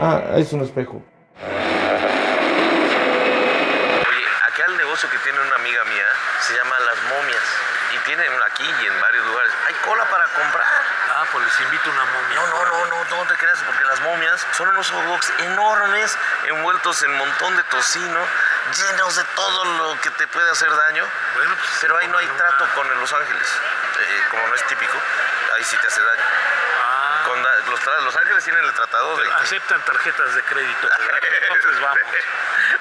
Ah, es un espejo. Oye, acá el negocio que tiene una amiga mía se llama Las Momias. Y tienen aquí y en varios lugares. Hay cola para comprar. Ah, pues les invito una momia. No, no, no, no, no te creas, porque las momias son unos hot dogs enormes, envueltos en montón de tocino, llenos de todo lo que te puede hacer daño. Bueno, pues, Pero ahí no hay una- trato con Los Ángeles. Eh, como no es típico, ahí sí te hace daño. Los, los Ángeles tienen el tratado de... aceptan tarjetas de crédito. ¿verdad? Entonces vamos.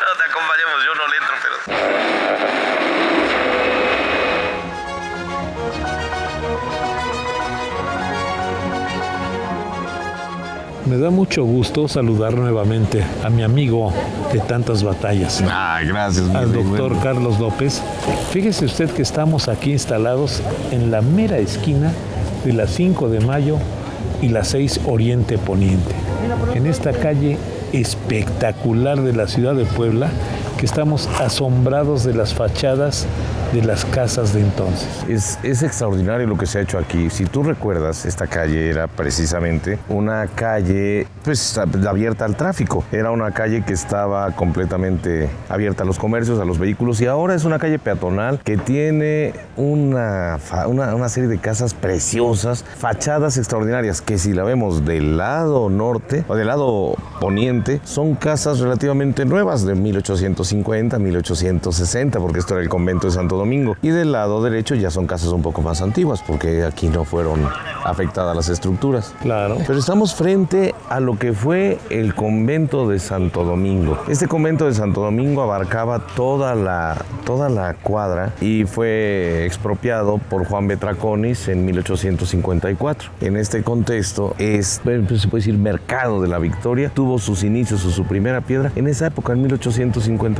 No te acompañamos, yo no le entro, pero... Me da mucho gusto saludar nuevamente a mi amigo de tantas batallas, Ah, gracias, al doctor Carlos López. Fíjese usted que estamos aquí instalados en la mera esquina de la 5 de mayo y la 6 Oriente Poniente, en esta calle espectacular de la ciudad de Puebla, que estamos asombrados de las fachadas de las casas de entonces. Es, es extraordinario lo que se ha hecho aquí. Si tú recuerdas, esta calle era precisamente una calle pues, ab- abierta al tráfico. Era una calle que estaba completamente abierta a los comercios, a los vehículos y ahora es una calle peatonal que tiene una, una, una serie de casas preciosas, fachadas extraordinarias que si la vemos del lado norte o del lado poniente, son casas relativamente nuevas de 1850, 1860, porque esto era el convento de Santo Domingo. Y del lado derecho ya son casas un poco más antiguas, porque aquí no fueron afectadas las estructuras. Claro. Pero estamos frente a lo que fue el convento de Santo Domingo. Este convento de Santo Domingo abarcaba toda la, toda la cuadra y fue expropiado por Juan Betraconis en 1854. En este contexto es, pues se puede decir, mercado de la Victoria. Tuvo sus inicios o su primera piedra en esa época, en 1854.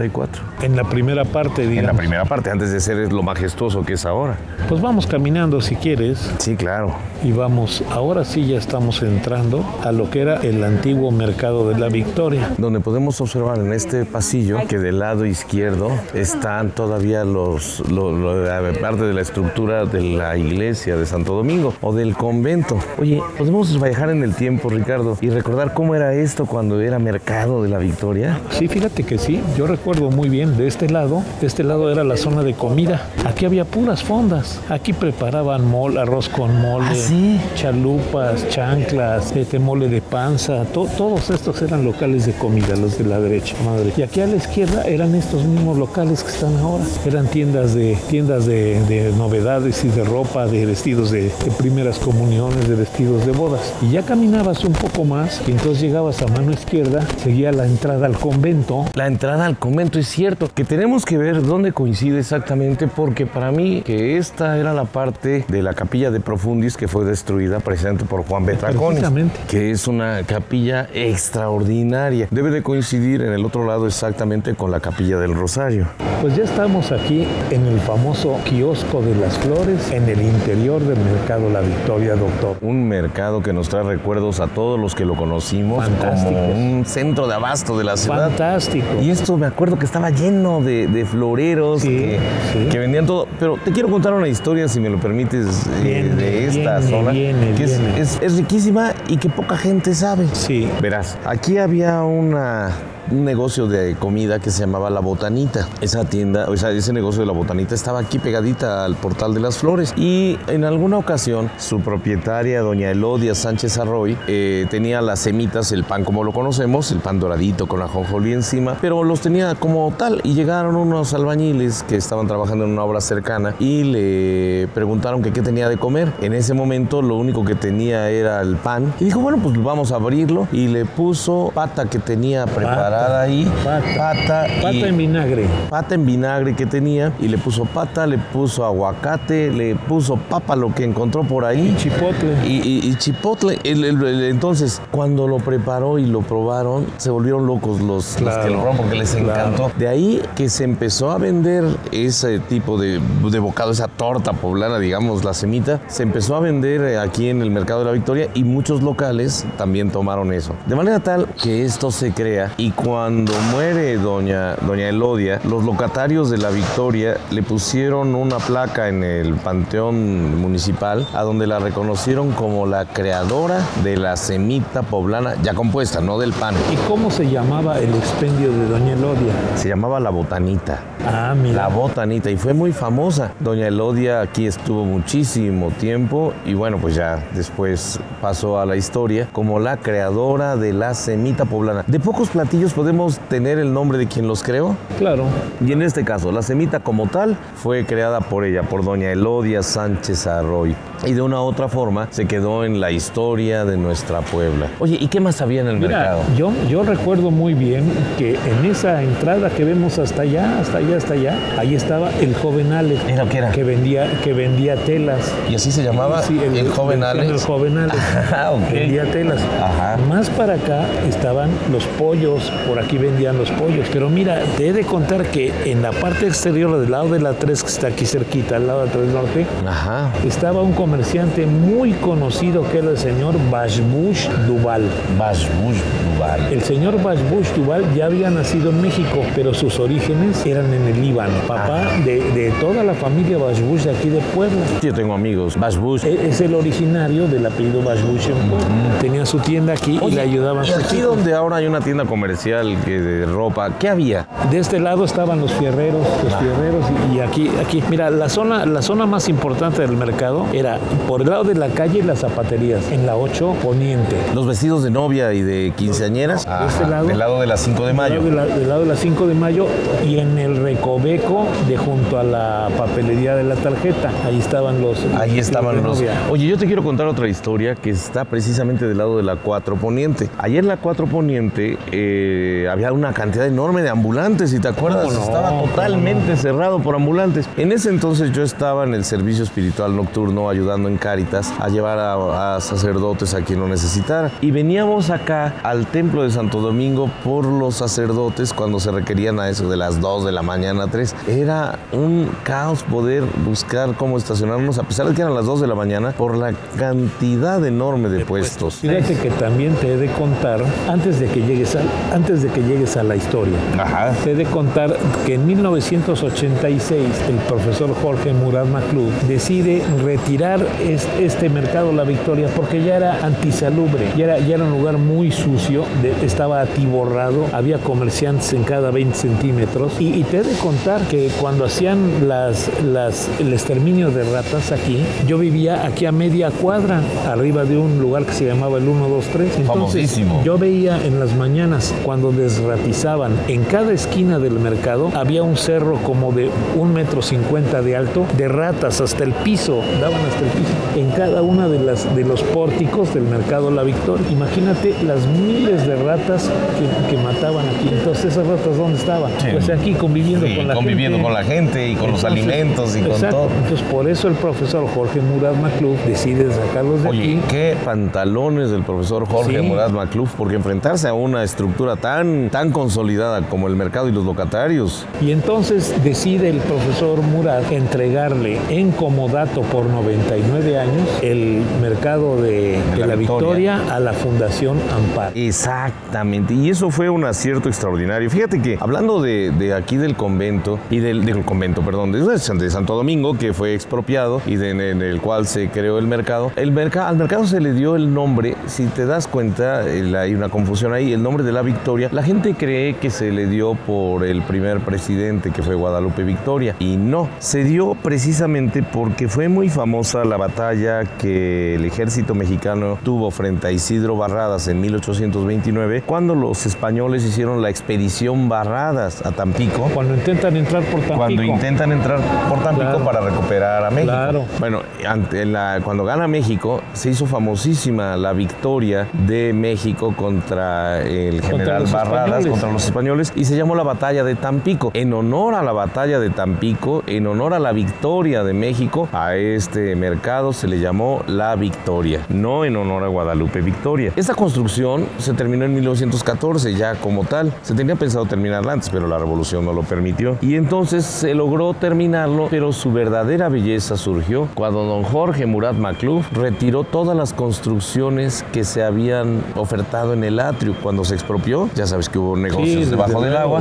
En la primera parte, En la digamos. primera parte, antes de ser lo majestuoso que es ahora. Pues vamos caminando si quieres Sí, claro. y vamos, ahora sí ya estamos entrando a lo que era el antiguo mercado de la Victoria. donde podemos observar en este pasillo que del lado izquierdo están todavía los, lo- lo- la parte de la estructura de la iglesia de Santo Domingo o del convento. Oye, podemos viajar en el tiempo, Ricardo, y recordar cómo era esto cuando era mercado de la Victoria. Sí, fíjate que sí, yo recuerdo muy bien, de este lado, de este lado era la zona de comida. Aquí había puras fondas. Aquí preparaban mol, arroz con mole, ¿Ah, sí? chalupas, chanclas, este mole de panza, to- todos estos eran locales de comida, los de la derecha, madre. Y aquí a la izquierda eran estos mismos locales que están ahora. Eran tiendas de tiendas de, de novedades y de ropa, de vestidos de, de primeras comuniones, de vestidos de bodas. Y ya caminabas un poco más y entonces llegabas a mano izquierda, seguía la entrada al convento. La entrada al convento es cierto que tenemos que ver dónde coincide exactamente porque para mí que esta era la parte de la capilla de Profundis que fue destruida precisamente por Juan Precisamente. que es una capilla extraordinaria. Debe de coincidir en el otro lado exactamente con la capilla del Rosario. Pues ya estamos aquí en el famoso kiosco de las flores, en el interior del mercado La Victoria, doctor. Un mercado que nos trae recuerdos a todos los que lo conocimos Fantásticos. como un centro de abasto de la ciudad. Fantástico. Y esto me acuerdo que estaba lleno de, de floreros Sí, que, sí. que vendían todo. Pero te quiero contar una historia, si me lo permites, eh, Viene, de esta viene, zona. viene, que es, es- es riquísima y que poca gente sabe. Sí. Verás, aquí había una, un negocio de comida que se llamaba La Botanita. Esa tienda, o sea, ese negocio de La Botanita estaba aquí pegadita al portal de las flores. Y en alguna ocasión, su propietaria, doña Elodia Sánchez Arroy, eh, tenía las semitas, el pan como lo conocemos, el pan doradito con ajonjolí encima, pero los tenía como tal. Y llegaron unos albañiles que estaban trabajando en una obra cercana y le preguntaron que qué tenía de comer. En ese momento, lo único que tenía era el pan. Y dijo, bueno, pues vamos a abrirlo. Y le puso pata que tenía preparada ahí. Pata. Pata. Pata y- en vinagre. pata en vinagre que tenía y le puso pata, le puso aguacate, le puso papa, lo que encontró por ahí. Chipotle. Y, y- y chipotle, el- el- el- entonces cuando lo preparó y lo probaron, se volvieron locos los, los que Claro, lo probaron porque les claro. De ahí que se empezó a vender ese tipo de, de bocado, esa torta poblana, digamos, la semita, se empezó a vender eh, aquí en el Mercado de la Victoria y muchos locales también tomaron eso. De manera tal que esto se crea y cuando muere doña, doña Elodia, los locatarios de la Victoria le pusieron una placa en el panteón municipal a donde la reconocieron como la creadora de la semita poblana ya compuesta, no del pan. ¿Y cómo se llamaba el expendio de Doña Elodia? Se llamaba La Botanita. Ah, La mira. botanita y fue muy famosa. Doña Elodia aquí estuvo muchísimo tiempo y bueno, pues ya después pasó a la historia como la creadora de la semita poblana. De pocos platillos podemos tener el nombre de quien los creó. Claro. Y en este caso, la semita como tal fue creada por ella, por doña Elodia Sánchez Arroy. Y de una u otra forma se quedó en la historia de nuestra Puebla. Oye, ¿y qué más había en el Mira, mercado? yo, yo recuerdo muy bien que en esa entrada que vemos hasta allá, hasta allá, hasta allá, ahí estaba el joven Alex. ¿Era qué era? Que vendía, que vendía telas. Y así se llamaba Sí, el, joven Alex. El joven Alex. Ah, ok. Vendía telas. Ajá. Más para acá estaban los pollos, por aquí vendían los pollos. Pero mira, te he de contar que en la parte exterior del lado de la 3, que está aquí cerquita, al lado de la 3 Norte, Ajá. estaba un comerciante muy conocido que era el señor Bashbush Duval. Bashbush Duval. El señor Bashbush Duval ya había nacido en México, pero sus orígenes eran en el Líbano. Papá de, de toda la familia Bashbush de aquí de Puebla. Yo tengo amigos. Bashbush. E- Es el originario del apellido Bashbush en Puebla. Tenía su tienda aquí y le ayudaban y aquí hijos. donde ahora hay una tienda comercial que de ropa, ¿qué había? De este lado estaban los fierreros, los fierreros y, y aquí, aquí, mira, la zona, la zona más importante del mercado era por el lado de la calle las zapaterías, en la 8 Poniente. Los vestidos de novia y de quinceañeras. De este lado. Del lado de las 5 de mayo. Del lado de la, del lado de la 5 de mayo y en el recoveco de junto a la papelería de la tarjeta. Ahí estaban los. Ahí estaban los. Oye, yo te quiero contar otra historia que está precisamente del lado de la 4 Poniente. Ayer en la 4 Poniente eh, había una cantidad enorme de ambulantes, si te acuerdas. ¿Cómo no? Estaba ¿Cómo totalmente cerrado por ambulantes. En ese entonces yo estaba en el servicio espiritual nocturno ayudando en Cáritas a llevar a, a sacerdotes a quien lo necesitara. Y veníamos acá al templo de Santo Domingo por los sacerdotes cuando se requerían a eso de las 2 de la mañana, 3. Era un caos poder buscar cómo estacionarnos, a pesar de que eran las 2 de la mañana, por la cantidad enorme de puestos. Fíjate que también te he de contar, antes de que llegues a, antes de que llegues a la historia, Ajá. te he de contar que en 1986 el profesor Jorge Murat Maclub decide retirar es- este mercado La Victoria porque ya era antisalubre, ya era, ya era un lugar muy sucio, de- estaba atiborrado, había comerciantes en cada 20 centímetros y, y te he de contar que cuando hacían las, las, el exterminio de ratas aquí, yo vivía aquí a media cuadra, arriba de un lugar que se llamaba el 123. Entonces, Famosísimo. yo veía en las mañanas cuando desratizaban en cada esquina del mercado había un cerro como de un metro cincuenta de alto de ratas hasta el piso, daban hasta el piso en cada una de las de los pórticos del mercado La Victoria. Imagínate las miles de ratas que, que mataban aquí. Entonces esas ratas dónde estaban? Sí. Pues aquí conviviendo Sí, con la conviviendo gente. con la gente y con los alimentos y con todo. Entonces por eso el profesor Jorge Murat Maclub decide sacarlos de Oye, aquí. qué pantalones del profesor Jorge Sí. Murat Macluf, porque enfrentarse a una estructura tan, tan consolidada como el mercado y los locatarios. Y entonces decide el profesor Murat entregarle en comodato por 99 años el mercado de, de la la, Victoria. Victoria. a la Fundación Ampar. Exactamente, y eso fue un acierto extraordinario. Fíjate que hablando de, aquí del convento, y del, convento, perdón, de, Santo Domingo, que fue expropiado y de- en el cual se creó el mercado, el mercado, al mercado se le dio el nombre, si te das cuenta, hay una confusión ahí, el nombre de la Victoria, la gente cree que se le dio por el primer presidente que fue Guadalupe Victoria, y no, se dio precisamente porque fue muy famosa la batalla que el ejército mexicano tuvo frente a Isidro Barradas en 1829, cuando los españoles hicieron la expedición Barradas a Tampico. Cuando intentan entrar por Tampico. Cuando intentan entrar por Tampico Claro. para recuperar a México. Claro. Bueno, ante la, cuando gana México, se hizo famosísima la victoria de México contra el general barradas españoles. contra los españoles y se llamó la batalla de Tampico. En honor a la batalla de Tampico, en honor a la victoria de México, a este mercado se le llamó La Victoria, no en honor a Guadalupe Victoria. Esta construcción se terminó en 1914 ya como tal. Se tenía pensado terminarla antes, pero la revolución no lo permitió. Y entonces se logró terminarlo, pero su verdadera belleza surgió cuando don Jorge Murat Macluf retiró todas las construcciones que se habían ofertado en el atrio cuando se expropió. Ya sabes que hubo negocios desde debajo del agua,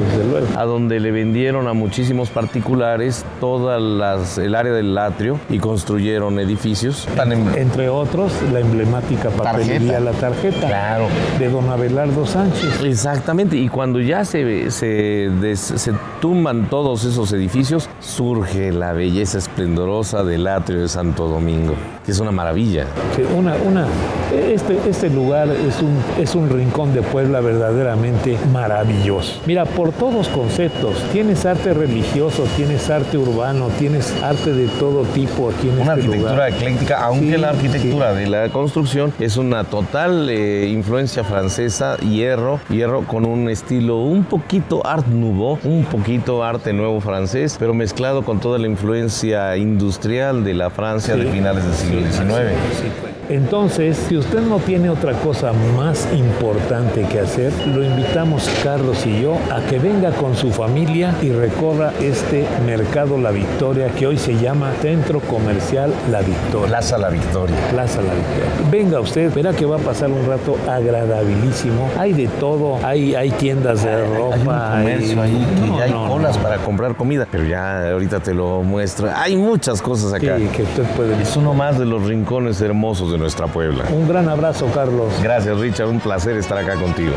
a donde le vendieron a muchísimos particulares toda las, el área del atrio y construyeron edificios. Tan en- Entre otros, la emblemática papelería Tarjeta. La Tarjeta Claro. de don Abelardo Sánchez. Exactamente, y cuando ya se, se, des- se tumban todos esos edificios, surge la belleza esplendorosa del atrio de Santo Domingo, que es una maravilla. Sí, una, una, este, este lugar es un, es un rincón de Puebla verdaderamente maravilloso. Mira, por todos conceptos, tienes arte religioso, tienes arte urbano, tienes arte de todo tipo aquí en Una este arquitectura lugar. ecléctica, aunque Sí, la arquitectura de la construcción es una total eh, influencia francesa, hierro, hierro con un estilo un poquito art nouveau, un poquito arte nuevo francés, pero mezclado con toda la influencia industrial de la Francia de finales del siglo XIX. Entonces, si usted no tiene otra cosa más importante que hacer, lo invitamos Carlos y yo a que venga con su familia y recorra este mercado La Victoria que hoy se llama Centro Comercial La Victoria. Plaza La Victoria. Plaza La Victoria. Venga usted, verá que va a pasar un rato agradabilísimo. Hay de todo, hay, hay tiendas de ropa. Hay un comercio ahí No, hay no, colas no. para comprar comida, pero ya ahorita te lo muestro. Hay muchas cosas Sí, acá. que usted puede Es uno más de los rincones hermosos de nuestra Puebla. Un gran abrazo, Carlos. Gracias, Richard. Un placer estar acá contigo.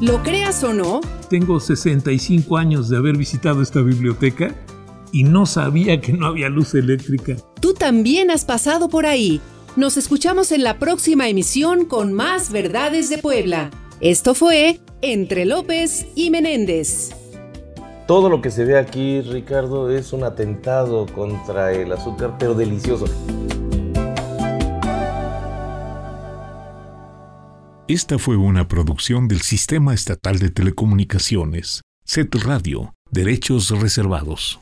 Lo creas o no, Tengo 65 años de haber visitado esta biblioteca y no sabía que no había luz eléctrica. tú también has pasado por ahí. Nos escuchamos en la próxima emisión con más verdades de Puebla. Esto fue Entre López y Menéndez. Todo lo que se ve aquí, Ricardo, es un atentado contra el azúcar, pero delicioso. Esta fue una producción del Sistema Estatal de Telecomunicaciones, SET Radio, Derechos Reservados.